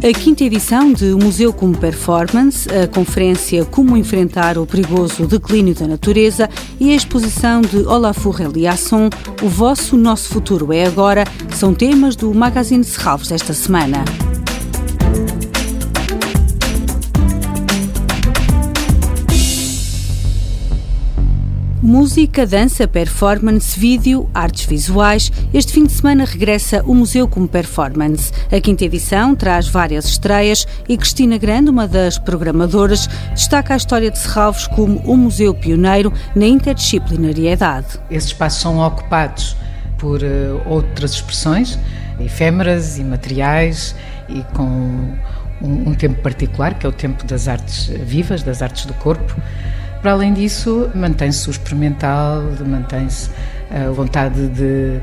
A quinta edição de Museu como Performance, a conferência Como Enfrentar o Perigoso Declínio da Natureza e a exposição de Olafur Eliasson, O Vosso Nosso Futuro é Agora, são temas do Magazine Serralves desta semana. Música, dança, performance, vídeo, artes visuais. Este fim de semana regressa o Museu como Performance. A quinta edição traz várias estreias e Cristina Grande, uma das programadoras, destaca a história de Serralvos como um museu pioneiro na interdisciplinariedade. Esses espaços são ocupados por uh, outras expressões, efêmeras e materiais e com um, um tempo particular, que é o tempo das artes vivas, das artes do corpo para além disso, mantém-se o experimental, mantém-se a vontade de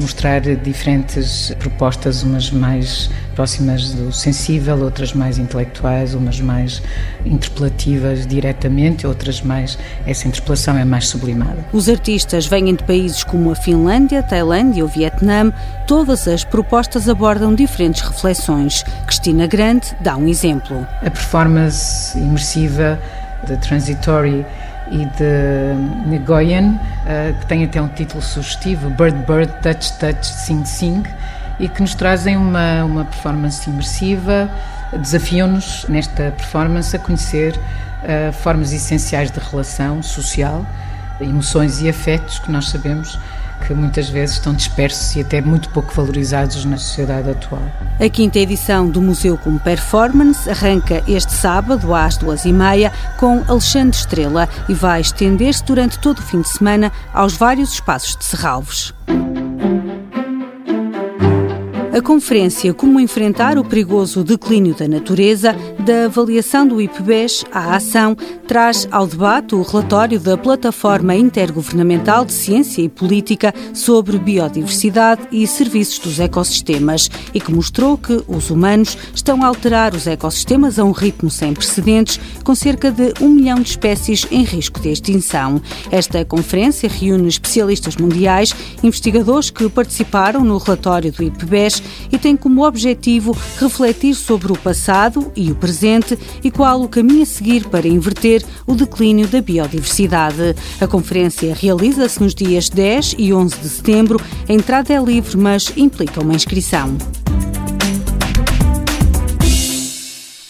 mostrar diferentes propostas, umas mais próximas do sensível, outras mais intelectuais, umas mais interpelativas diretamente, outras mais. essa interpelação é mais sublimada. Os artistas vêm de países como a Finlândia, Tailândia ou Vietnã. Todas as propostas abordam diferentes reflexões. Cristina Grande dá um exemplo. A performance imersiva de Transitory e de Nguyen, eh, que tem até um título sugestivo, Bird Bird, Touch Touch, Sing Sing, e que nos trazem uma, uma performance imersiva, desafiam-nos nesta performance a conhecer uh, formas essenciais de relação social, emoções e afetos que nós sabemos que muitas vezes estão dispersos e até muito pouco valorizados na sociedade atual. A quinta edição do Museu como Performance arranca este sábado às duas e meia com Alexandre Estrela e vai estender-se durante todo o fim de semana aos vários espaços de Serralvos. A conferência Como Enfrentar o Perigoso Declínio da Natureza, da avaliação do IPBES à ação, traz ao debate o relatório da Plataforma Intergovernamental de Ciência e Política sobre Biodiversidade e Serviços dos Ecossistemas e que mostrou que os humanos estão a alterar os ecossistemas a um ritmo sem precedentes, com cerca de um milhão de espécies em risco de extinção. Esta conferência reúne especialistas mundiais, investigadores que participaram no relatório do IPBES e tem como objetivo refletir sobre o passado e o presente e qual o caminho a seguir para inverter o declínio da biodiversidade. A conferência realiza-se nos dias 10 e 11 de setembro. A entrada é livre, mas implica uma inscrição.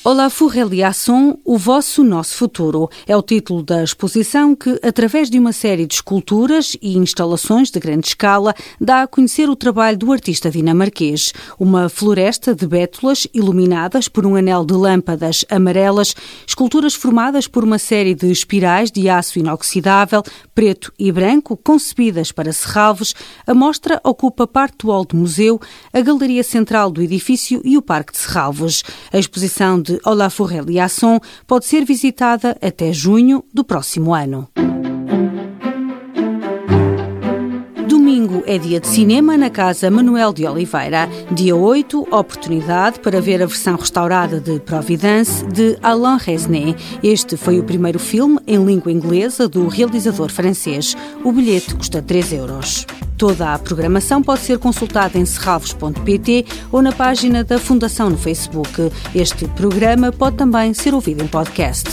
Olá, Furreliasson, o vosso nosso futuro é o título da exposição que, através de uma série de esculturas e instalações de grande escala, dá a conhecer o trabalho do artista dinamarquês. Uma floresta de bétulas iluminadas por um anel de lâmpadas amarelas, esculturas formadas por uma série de espirais de aço inoxidável, preto e branco, concebidas para serralvos. A mostra ocupa parte do hall do museu, a galeria central do edifício e o Parque de Serralvos. A exposição de Olafur Eliasson pode ser visitada até junho do próximo ano. Domingo é dia de cinema na Casa Manuel de Oliveira. Dia 8, oportunidade para ver a versão restaurada de Providence de Alain Resnais. Este foi o primeiro filme em língua inglesa do realizador francês. O bilhete custa 3 euros. Toda a programação pode ser consultada em serralvos.pt ou na página da Fundação no Facebook. Este programa pode também ser ouvido em podcast.